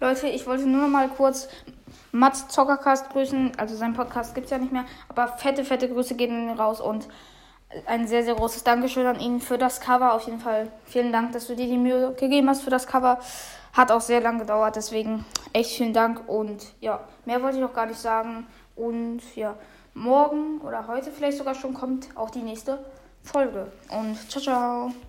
Leute, ich wollte nur noch mal kurz Mats Zockercast grüßen. Also sein Podcast gibt es ja nicht mehr. Aber fette, fette Grüße gehen raus und ein sehr, sehr großes Dankeschön an ihn für das Cover. Auf jeden Fall vielen Dank, dass du dir die Mühe gegeben hast für das Cover. Hat auch sehr lange gedauert, deswegen echt vielen Dank. Und ja, mehr wollte ich auch gar nicht sagen. Und ja, morgen oder heute vielleicht sogar schon kommt auch die nächste Folge. Und ciao, ciao.